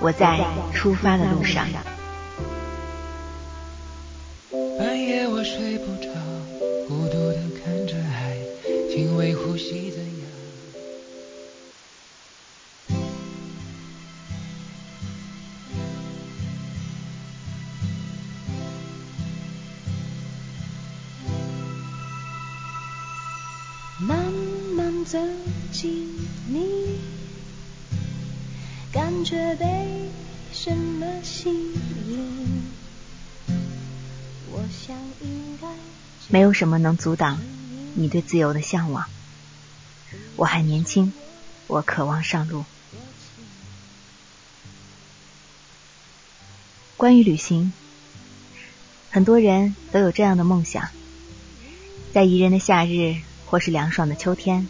我在出发的路上。半夜我睡不着，孤独的看着海，轻微呼吸没有什么能阻挡你对自由的向往。我还年轻，我渴望上路。关于旅行，很多人都有这样的梦想：在宜人的夏日或是凉爽的秋天，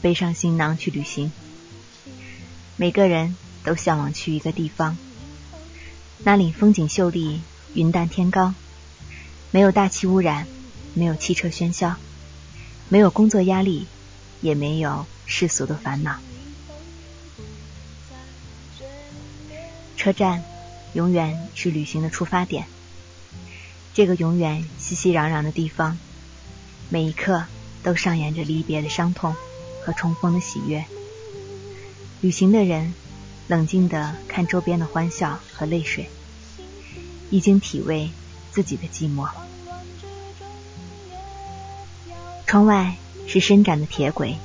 背上行囊去旅行。每个人都向往去一个地方，那里风景秀丽，云淡天高。没有大气污染，没有汽车喧嚣，没有工作压力，也没有世俗的烦恼。车站永远是旅行的出发点。这个永远熙熙攘攘的地方，每一刻都上演着离别的伤痛和重逢的喜悦。旅行的人冷静地看周边的欢笑和泪水，已经体味。自己的寂寞。窗外是伸展的铁轨，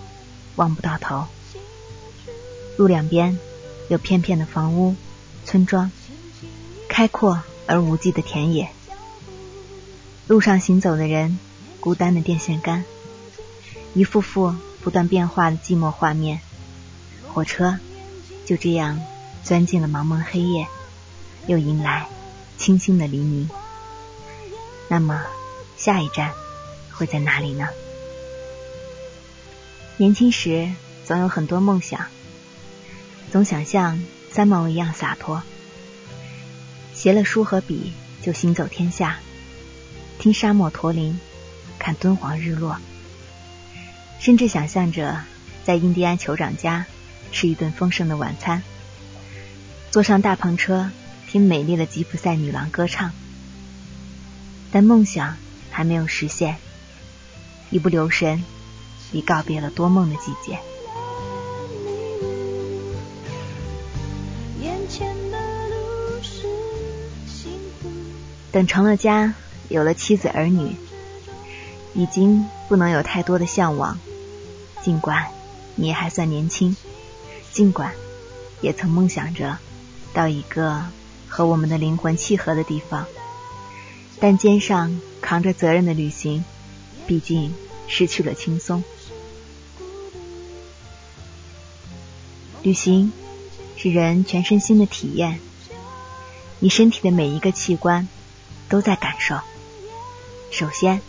望不到头。路两边有片片的房屋、村庄，开阔而无际的田野。路上行走的人，孤单的电线杆，一幅幅不断变化的寂寞画面。火车就这样钻进了茫茫黑夜，又迎来清新的黎明。那么，下一站会在哪里呢？年轻时总有很多梦想，总想像三毛一样洒脱，携了书和笔就行走天下，听沙漠驼铃，看敦煌日落，甚至想象着在印第安酋长家吃一顿丰盛的晚餐，坐上大篷车听美丽的吉普赛女郎歌唱。但梦想还没有实现，一不留神，已告别了多梦的季节。等成了家，有了妻子儿女，已经不能有太多的向往。尽管你还算年轻，尽管也曾梦想着到一个和我们的灵魂契合的地方。但肩上扛着责任的旅行，毕竟失去了轻松。旅行是人全身心的体验，你身体的每一个器官都在感受。首先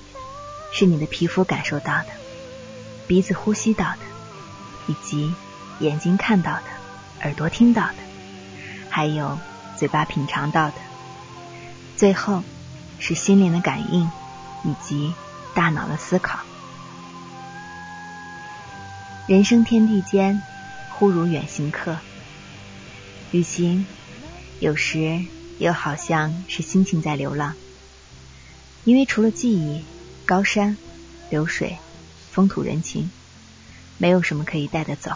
是你的皮肤感受到的，鼻子呼吸到的，以及眼睛看到的，耳朵听到的，还有嘴巴品尝到的，最后。是心灵的感应，以及大脑的思考。人生天地间，忽如远行客。旅行有时又好像是心情在流浪，因为除了记忆、高山、流水、风土人情，没有什么可以带得走。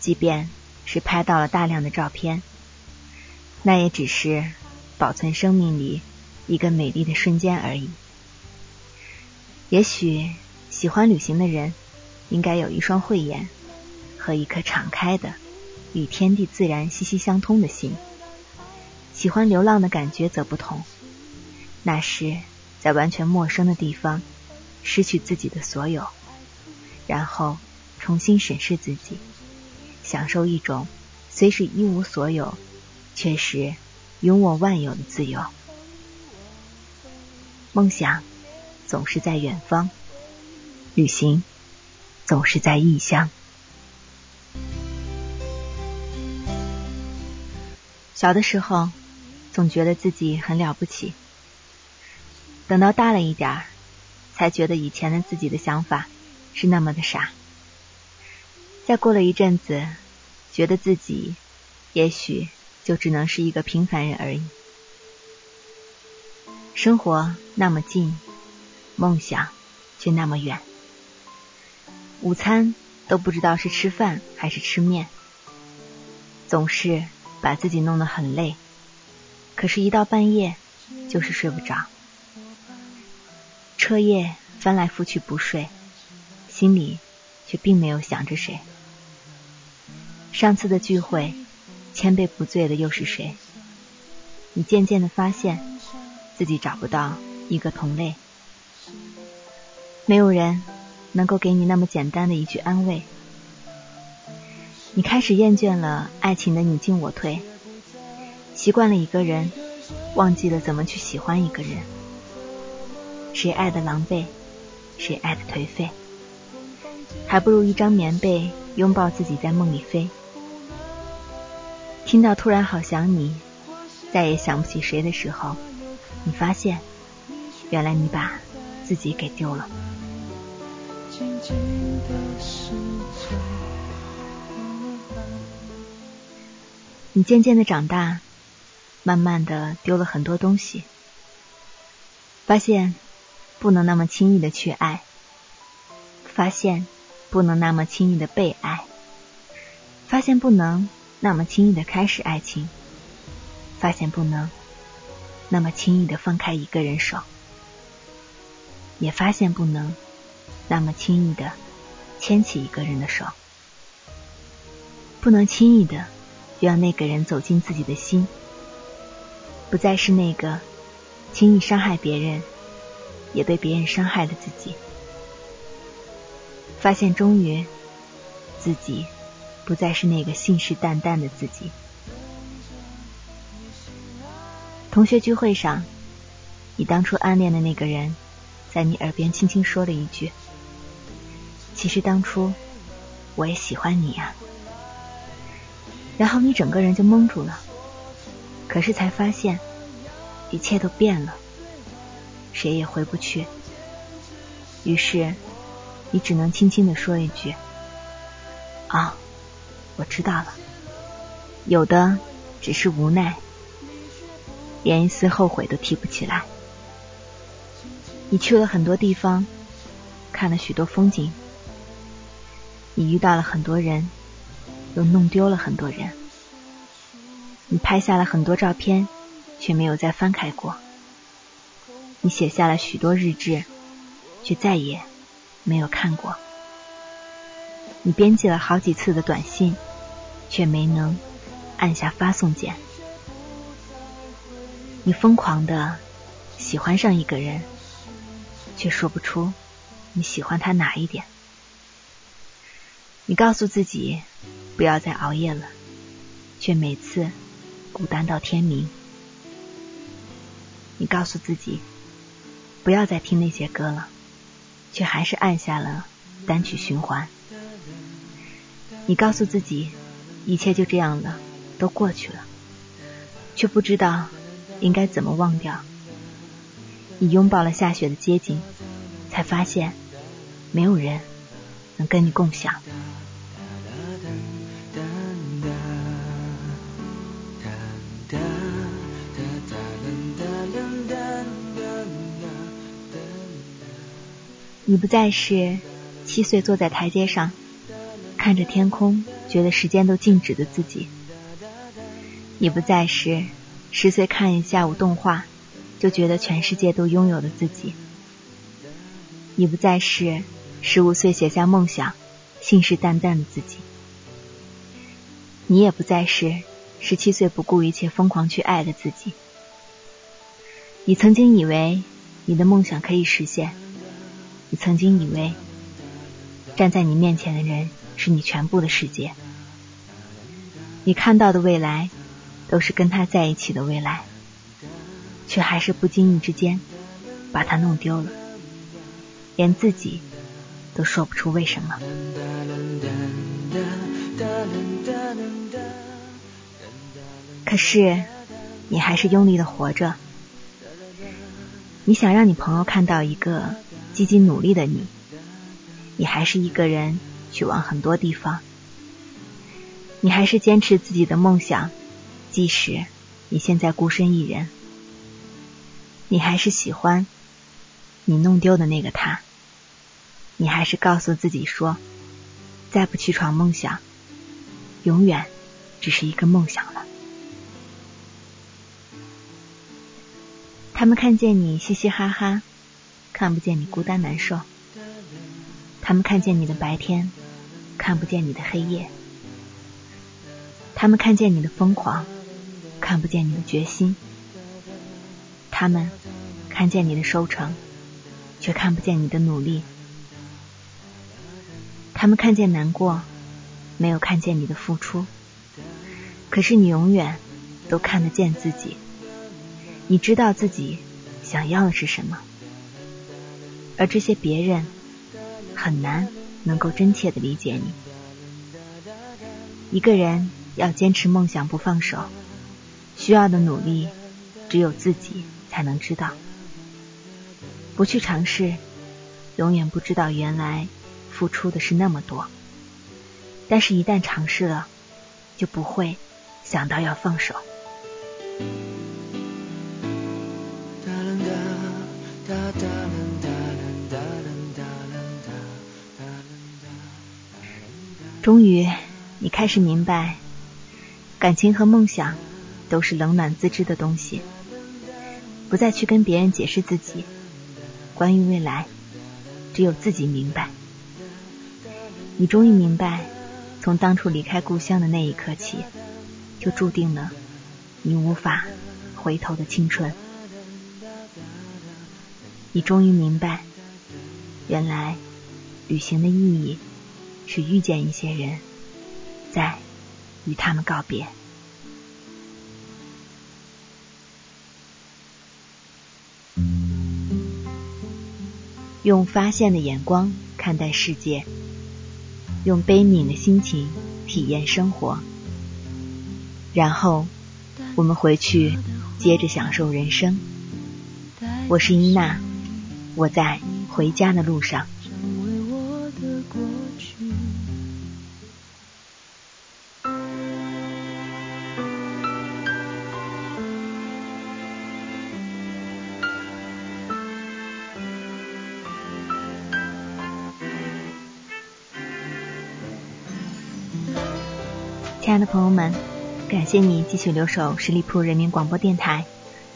即便是拍到了大量的照片，那也只是保存生命里。一个美丽的瞬间而已。也许喜欢旅行的人，应该有一双慧眼和一颗敞开的、与天地自然息息相通的心。喜欢流浪的感觉则不同，那是在完全陌生的地方失去自己的所有，然后重新审视自己，享受一种虽是一无所有，却是拥我万有的自由。梦想总是在远方，旅行总是在异乡。小的时候，总觉得自己很了不起。等到大了一点儿，才觉得以前的自己的想法是那么的傻。再过了一阵子，觉得自己也许就只能是一个平凡人而已。生活那么近，梦想却那么远。午餐都不知道是吃饭还是吃面，总是。把自己弄得很累，可是，一到半夜就是睡不着，彻夜翻来覆去不睡，心里却并没有想着谁。上次的聚会，千杯不醉的又是谁？你渐渐的发现自己找不到一个同类，没有人能够给你那么简单的一句安慰。你开始厌倦了爱情的你进我退，习惯了一个人，忘记了怎么去喜欢一个人。谁爱的狼狈，谁爱的颓废，还不如一张棉被拥抱自己在梦里飞。听到突然好想你，再也想不起谁的时候，你发现，原来你把自己给丢了。你渐渐的长大，慢慢的丢了很多东西，发现不能那么轻易的去爱，发现不能那么轻易的被爱，发现不能那么轻易的开始爱情，发现不能那么轻易的放开一个人手，也发现不能那么轻易的牵起一个人的手，不能轻易的。就让那个人走进自己的心，不再是那个轻易伤害别人，也被别人伤害的自己。发现终于，自己不再是那个信誓旦旦的自己。同学聚会上，你当初暗恋的那个人，在你耳边轻轻说了一句：“其实当初我也喜欢你呀。”然后你整个人就懵住了，可是才发现一切都变了，谁也回不去。于是你只能轻轻的说一句：“啊，我知道了。”有的只是无奈，连一丝后悔都提不起来。你去了很多地方，看了许多风景，你遇到了很多人。又弄丢了很多人，你拍下了很多照片，却没有再翻开过；你写下了许多日志，却再也没有看过；你编辑了好几次的短信，却没能按下发送键；你疯狂的喜欢上一个人，却说不出你喜欢他哪一点；你告诉自己。不要再熬夜了，却每次孤单到天明。你告诉自己不要再听那些歌了，却还是按下了单曲循环。你告诉自己一切就这样了，都过去了，却不知道应该怎么忘掉。你拥抱了下雪的街景，才发现没有人能跟你共享。你不再是七岁坐在台阶上看着天空，觉得时间都静止的自己；你不再是十岁看一下午动画就觉得全世界都拥有的自己；你不再是十五岁写下梦想信誓旦旦的自己；你也不再是十七岁不顾一切疯狂去爱的自己。你曾经以为你的梦想可以实现。曾经以为站在你面前的人是你全部的世界，你看到的未来都是跟他在一起的未来，却还是不经意之间把他弄丢了，连自己都说不出为什么。可是，你还是用力的活着。你想让你朋友看到一个积极努力的你，你还是一个人去往很多地方，你还是坚持自己的梦想，即使你现在孤身一人，你还是喜欢你弄丢的那个他，你还是告诉自己说，再不去闯梦想，永远只是一个梦想了。他们看见你嘻嘻哈哈，看不见你孤单难受；他们看见你的白天，看不见你的黑夜；他们看见你的疯狂，看不见你的决心；他们看见你的收成，却看不见你的努力；他们看见难过，没有看见你的付出。可是你永远都看得见自己。你知道自己想要的是什么，而这些别人很难能够真切的理解你。一个人要坚持梦想不放手，需要的努力只有自己才能知道。不去尝试，永远不知道原来付出的是那么多。但是，一旦尝试了，就不会想到要放手。终于，你开始明白，感情和梦想都是冷暖自知的东西，不再去跟别人解释自己。关于未来，只有自己明白。你终于明白，从当初离开故乡的那一刻起，就注定了你无法回头的青春。你终于明白，原来旅行的意义。去遇见一些人，再与他们告别。用发现的眼光看待世界，用悲悯的心情体验生活，然后我们回去接着享受人生。我是伊娜，我在回家的路上。亲爱的朋友们，感谢你继续留守十里铺人民广播电台，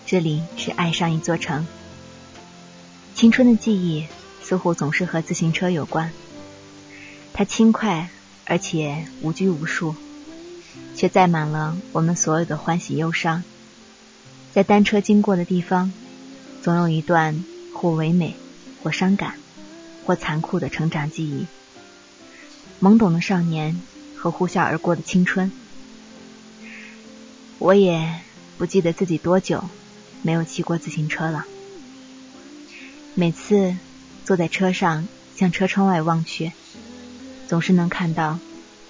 这里是爱上一座城。青春的记忆似乎总是和自行车有关，它轻快而且无拘无束，却载满了我们所有的欢喜忧伤。在单车经过的地方，总有一段或唯美、或伤感、或残酷的成长记忆。懵懂的少年。和呼啸而过的青春，我也不记得自己多久没有骑过自行车了。每次坐在车上向车窗外望去，总是能看到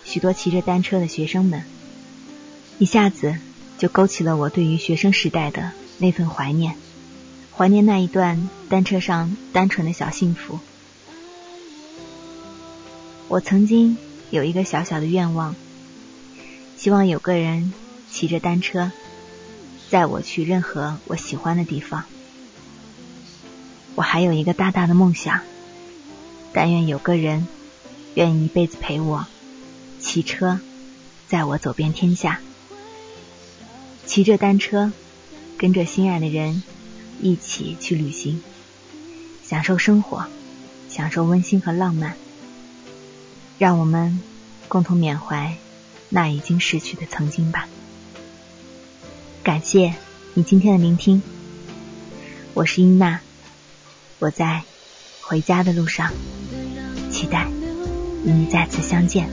许多骑着单车的学生们，一下子就勾起了我对于学生时代的那份怀念，怀念那一段单车上单纯的小幸福。我曾经。有一个小小的愿望，希望有个人骑着单车载我去任何我喜欢的地方。我还有一个大大的梦想，但愿有个人愿意一辈子陪我骑车，载我走遍天下。骑着单车，跟着心爱的人一起去旅行，享受生活，享受温馨和浪漫。让我们共同缅怀那已经逝去的曾经吧。感谢你今天的聆听，我是英娜，我在回家的路上，期待与你再次相见。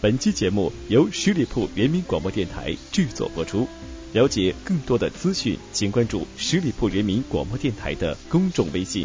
本期节目由十里铺人民广播电台制作播出，了解更多的资讯请关注十里铺人民广播电台的公众微信。